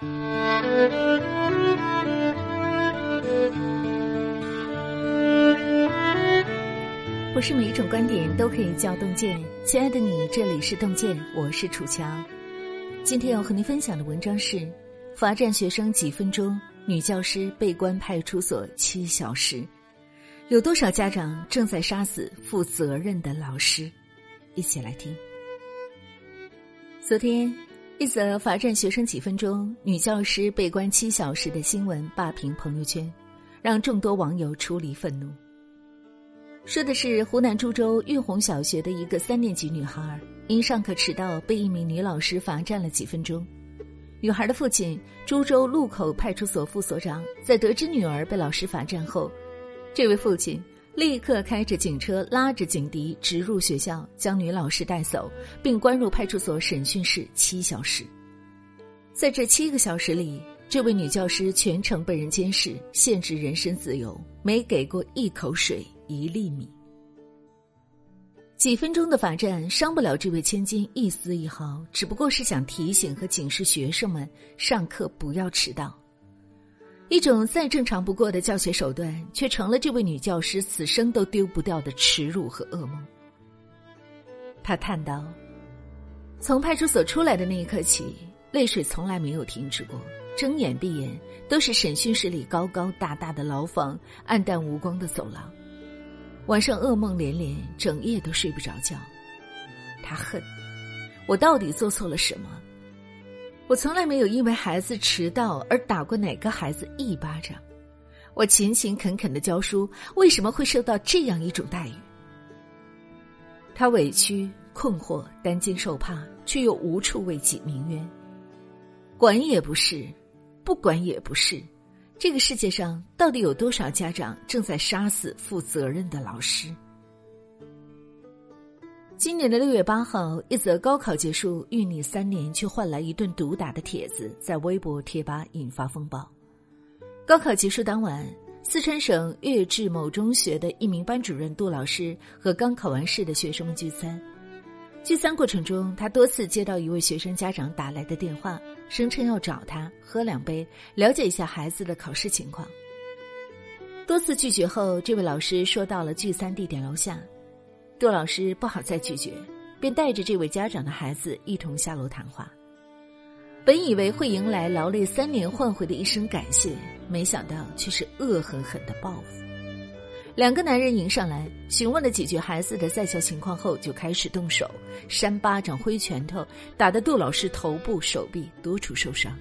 不是每一种观点都可以叫洞见。亲爱的你，这里是洞见，我是楚乔。今天要和您分享的文章是：罚站学生几分钟，女教师被关派出所七小时。有多少家长正在杀死负责任的老师？一起来听。昨天，一则罚站学生几分钟，女教师被关七小时的新闻霸屏朋友圈，让众多网友出离愤怒。说的是湖南株洲玉红小学的一个三年级女孩，因上课迟到被一名女老师罚站了几分钟。女孩的父亲株洲路口派出所副所长在得知女儿被老师罚站后，这位父亲立刻开着警车拉着警笛直入学校，将女老师带走，并关入派出所审讯室七小时。在这七个小时里，这位女教师全程被人监视，限制人身自由，没给过一口水。一粒米，几分钟的罚站伤不了这位千金一丝一毫，只不过是想提醒和警示学生们上课不要迟到。一种再正常不过的教学手段，却成了这位女教师此生都丢不掉的耻辱和噩梦。他叹道：“从派出所出来的那一刻起，泪水从来没有停止过，睁眼闭眼都是审讯室里高高大大的牢房，暗淡无光的走廊。”晚上噩梦连连，整夜都睡不着觉。他恨我到底做错了什么？我从来没有因为孩子迟到而打过哪个孩子一巴掌。我勤勤恳恳的教书，为什么会受到这样一种待遇？他委屈、困惑、担惊受怕，却又无处为己鸣冤。管也不是，不管也不是。这个世界上到底有多少家长正在杀死负责任的老师？今年的六月八号，一则高考结束遇你三年却换来一顿毒打的帖子在微博贴吧引发风暴。高考结束当晚，四川省岳志某中学的一名班主任杜老师和刚考完试的学生们聚餐。聚餐过程中，他多次接到一位学生家长打来的电话，声称要找他喝两杯，了解一下孩子的考试情况。多次拒绝后，这位老师说到了聚餐地点楼下，杜老师不好再拒绝，便带着这位家长的孩子一同下楼谈话。本以为会迎来劳累三年换回的一声感谢，没想到却是恶狠狠的报复。两个男人迎上来，询问了几句孩子的在校情况后，就开始动手，扇巴掌、挥拳头，打得杜老师头部、手臂多处受伤。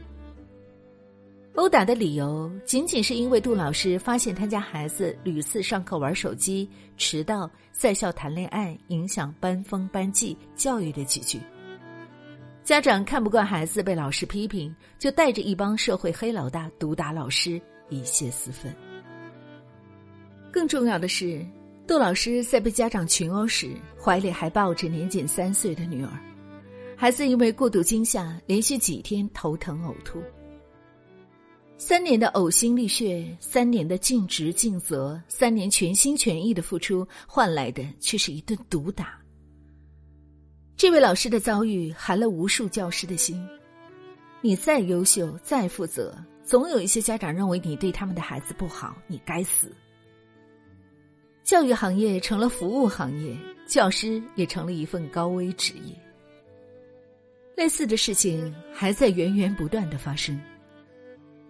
殴打的理由仅仅是因为杜老师发现他家孩子屡次上课玩手机、迟到、在校谈恋爱，影响班风班纪、教育的几句。家长看不惯孩子被老师批评，就带着一帮社会黑老大毒打老师，以泄私愤。更重要的是，杜老师在被家长群殴时，怀里还抱着年仅三岁的女儿。孩子因为过度惊吓，连续几天头疼呕吐。三年的呕心沥血，三年的尽职尽责，三年全心全意的付出，换来的却是一顿毒打。这位老师的遭遇寒了无数教师的心。你再优秀，再负责，总有一些家长认为你对他们的孩子不好，你该死。教育行业成了服务行业，教师也成了一份高危职业。类似的事情还在源源不断的发生。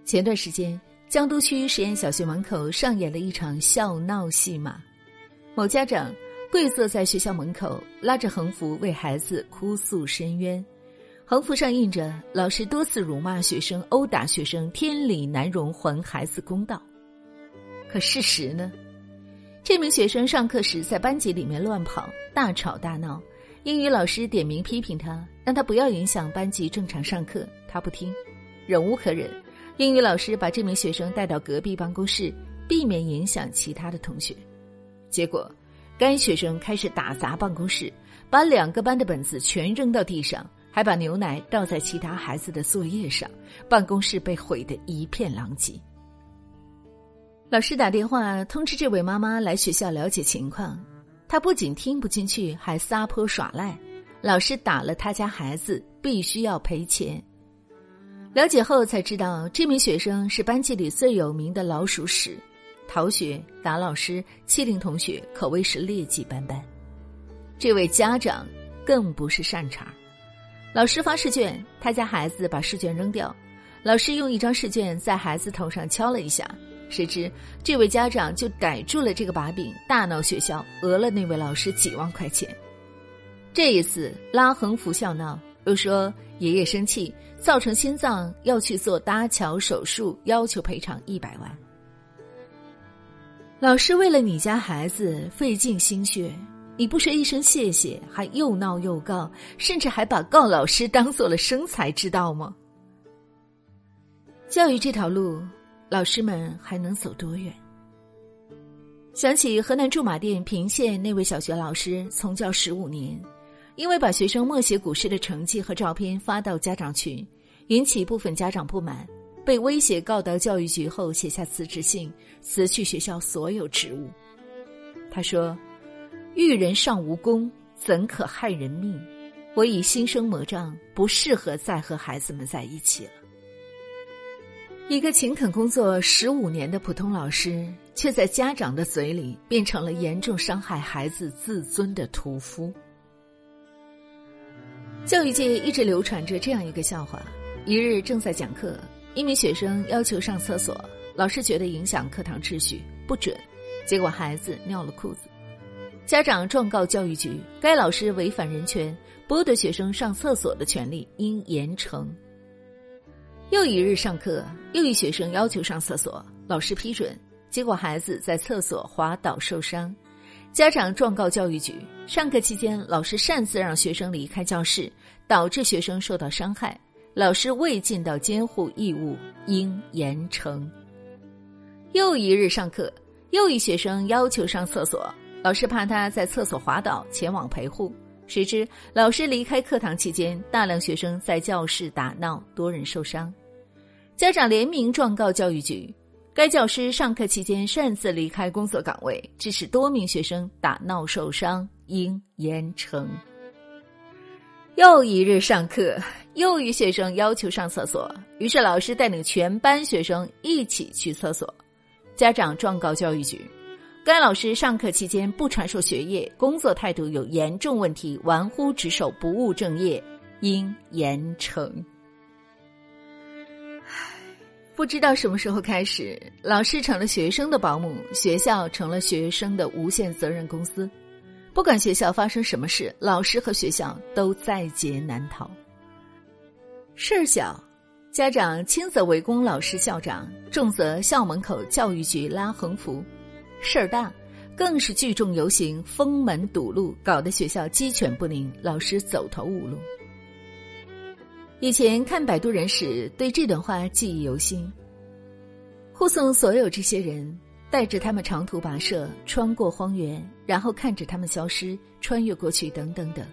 前段时间，江都区实验小学门口上演了一场笑闹戏码，某家长跪坐在学校门口，拉着横幅为孩子哭诉申冤，横幅上印着“老师多次辱骂学生、殴打学生，天理难容，还孩子公道”。可事实呢？这名学生上课时在班级里面乱跑、大吵大闹，英语老师点名批评他，让他不要影响班级正常上课，他不听，忍无可忍，英语老师把这名学生带到隔壁办公室，避免影响其他的同学。结果，该学生开始打砸办公室，把两个班的本子全扔到地上，还把牛奶倒在其他孩子的作业上，办公室被毁得一片狼藉。老师打电话通知这位妈妈来学校了解情况，她不仅听不进去，还撒泼耍赖。老师打了他家孩子，必须要赔钱。了解后才知道，这名学生是班级里最有名的老鼠屎，逃学、打老师、欺凌同学，可谓是劣迹斑斑。这位家长更不是善茬，老师发试卷，他家孩子把试卷扔掉，老师用一张试卷在孩子头上敲了一下，谁知这位家长就逮住了这个把柄，大闹学校，讹了那位老师几万块钱。这一次拉横幅笑闹，又说爷爷生气。造成心脏要去做搭桥手术，要求赔偿一百万。老师为了你家孩子费尽心血，你不说一声谢谢，还又闹又告，甚至还把告老师当做了生财之道吗？教育这条路，老师们还能走多远？想起河南驻马店平县那位小学老师，从教十五年。因为把学生默写古诗的成绩和照片发到家长群，引起部分家长不满，被威胁告到教育局后，写下辞职信，辞去学校所有职务。他说：“育人尚无功，怎可害人命？我已心生魔障，不适合再和孩子们在一起了。”一个勤恳工作十五年的普通老师，却在家长的嘴里变成了严重伤害孩子自尊的屠夫。教育界一直流传着这样一个笑话：一日正在讲课，一名学生要求上厕所，老师觉得影响课堂秩序，不准。结果孩子尿了裤子，家长状告教育局，该老师违反人权，剥夺学生上厕所的权利，应严惩。又一日上课，又一学生要求上厕所，老师批准，结果孩子在厕所滑倒受伤。家长状告教育局，上课期间老师擅自让学生离开教室，导致学生受到伤害，老师未尽到监护义务，应严惩。又一日上课，又一学生要求上厕所，老师怕他在厕所滑倒，前往陪护，谁知老师离开课堂期间，大量学生在教室打闹，多人受伤，家长联名状告教育局。该教师上课期间擅自离开工作岗位，致使多名学生打闹受伤，应严惩。又一日上课，又一学生要求上厕所，于是老师带领全班学生一起去厕所。家长状告教育局，该老师上课期间不传授学业，工作态度有严重问题，玩忽职守，不务正业，应严惩。不知道什么时候开始，老师成了学生的保姆，学校成了学生的无限责任公司。不管学校发生什么事，老师和学校都在劫难逃。事儿小，家长轻则围攻老师校长，重则校门口教育局拉横幅；事儿大，更是聚众游行、封门堵路，搞得学校鸡犬不宁，老师走投无路。以前看摆渡人时，对这段话记忆犹新。护送所有这些人，带着他们长途跋涉，穿过荒原，然后看着他们消失，穿越过去，等等等。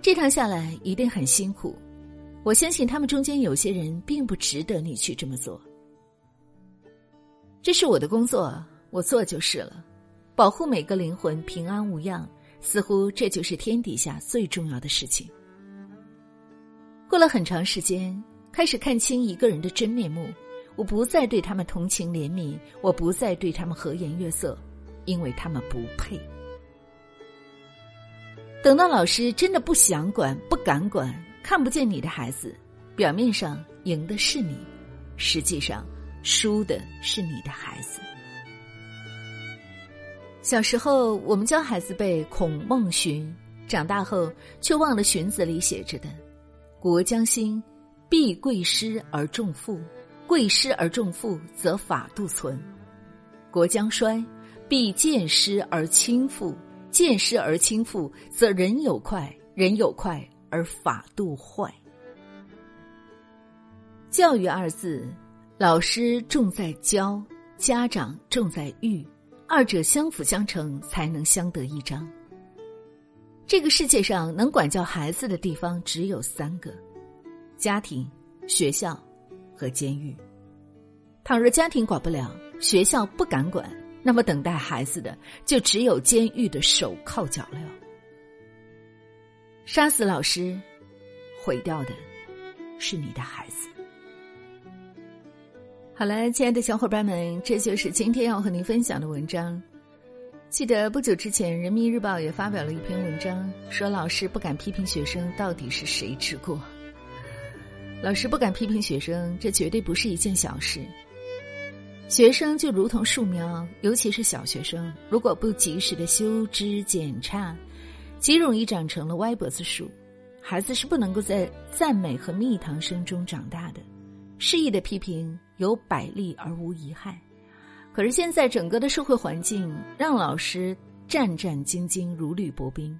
这趟下来一定很辛苦。我相信他们中间有些人并不值得你去这么做。这是我的工作，我做就是了。保护每个灵魂平安无恙，似乎这就是天底下最重要的事情。过了很长时间，开始看清一个人的真面目。我不再对他们同情怜悯，我不再对他们和颜悦色，因为他们不配。等到老师真的不想管、不敢管、看不见你的孩子，表面上赢的是你，实际上输的是你的孩子。小时候我们教孩子背《孔孟荀》，长大后却忘了《荀子》里写着的。国将兴，必贵师而重父；贵师而重父，则法度存；国将衰，必见师而轻父；见师而轻父，则人有快，人有快而法度坏。教育二字，老师重在教，家长重在育，二者相辅相成，才能相得益彰。这个世界上能管教孩子的地方只有三个：家庭、学校和监狱。倘若家庭管不了，学校不敢管，那么等待孩子的就只有监狱的手铐脚镣。杀死老师，毁掉的是你的孩子。好了，亲爱的小伙伴们，这就是今天要和您分享的文章。记得不久之前，《人民日报》也发表了一篇文章，说老师不敢批评学生，到底是谁之过？老师不敢批评学生，这绝对不是一件小事。学生就如同树苗，尤其是小学生，如果不及时的修枝剪杈，极容易长成了歪脖子树。孩子是不能够在赞美和蜜糖声中长大的，适意的批评。有百利而无一害，可是现在整个的社会环境让老师战战兢兢、如履薄冰。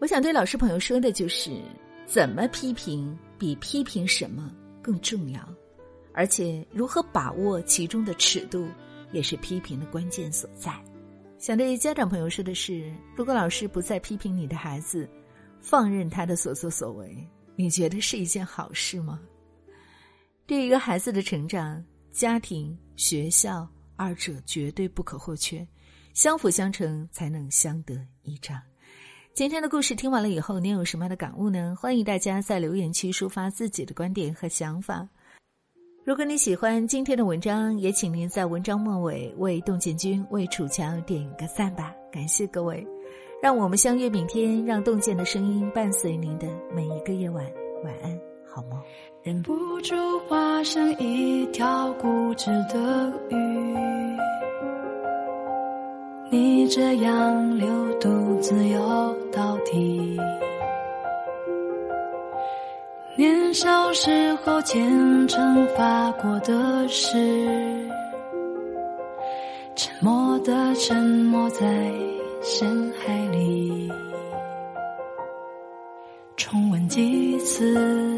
我想对老师朋友说的就是：怎么批评比批评什么更重要，而且如何把握其中的尺度，也是批评的关键所在。想对家长朋友说的是：如果老师不再批评你的孩子，放任他的所作所为，你觉得是一件好事吗？对一个孩子的成长，家庭、学校二者绝对不可或缺，相辅相成才能相得益彰。今天的故事听完了以后，您有什么样的感悟呢？欢迎大家在留言区抒发自己的观点和想法。如果你喜欢今天的文章，也请您在文章末尾为洞见君、为楚乔点个赞吧。感谢各位，让我们相约明天，让洞见的声音伴随您的每一个夜晚。晚安。好吗？忍不住化身一条固执的鱼，你这样流独自游到底。年少时候虔诚发过的誓，沉默的沉没在深海里，重温几次。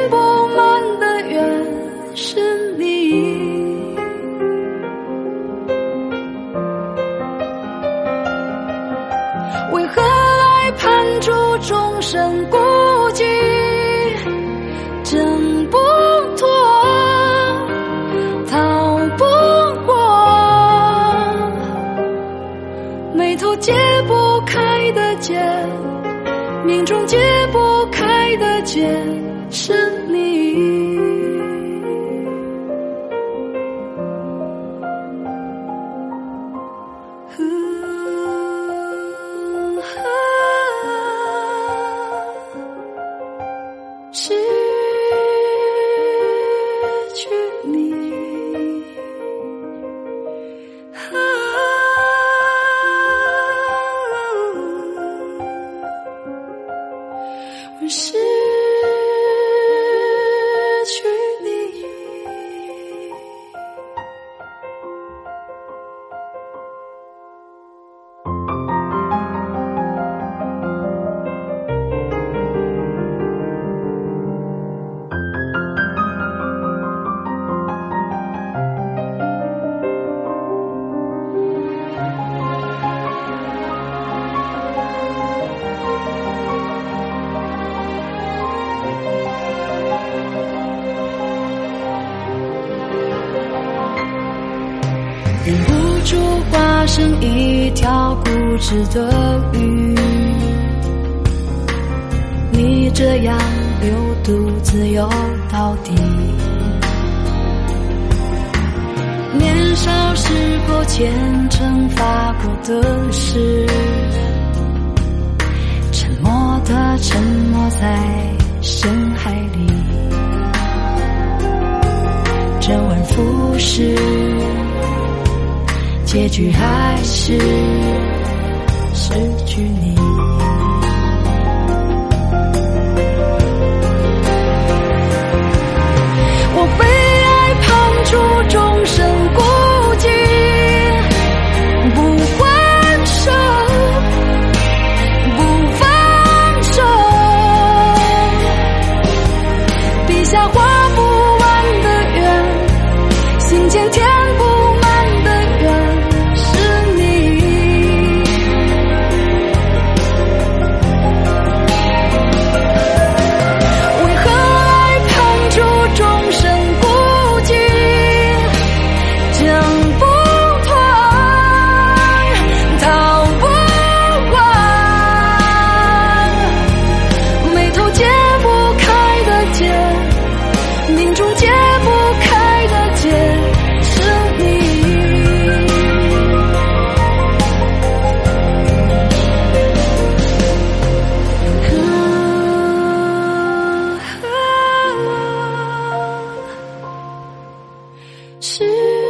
开的结，命中解不开的结，是条固执的鱼，你这样流独自游到底。年少时过虔诚发过的誓，沉默的沉没在深海里，周而复始。结局还是失去你。是。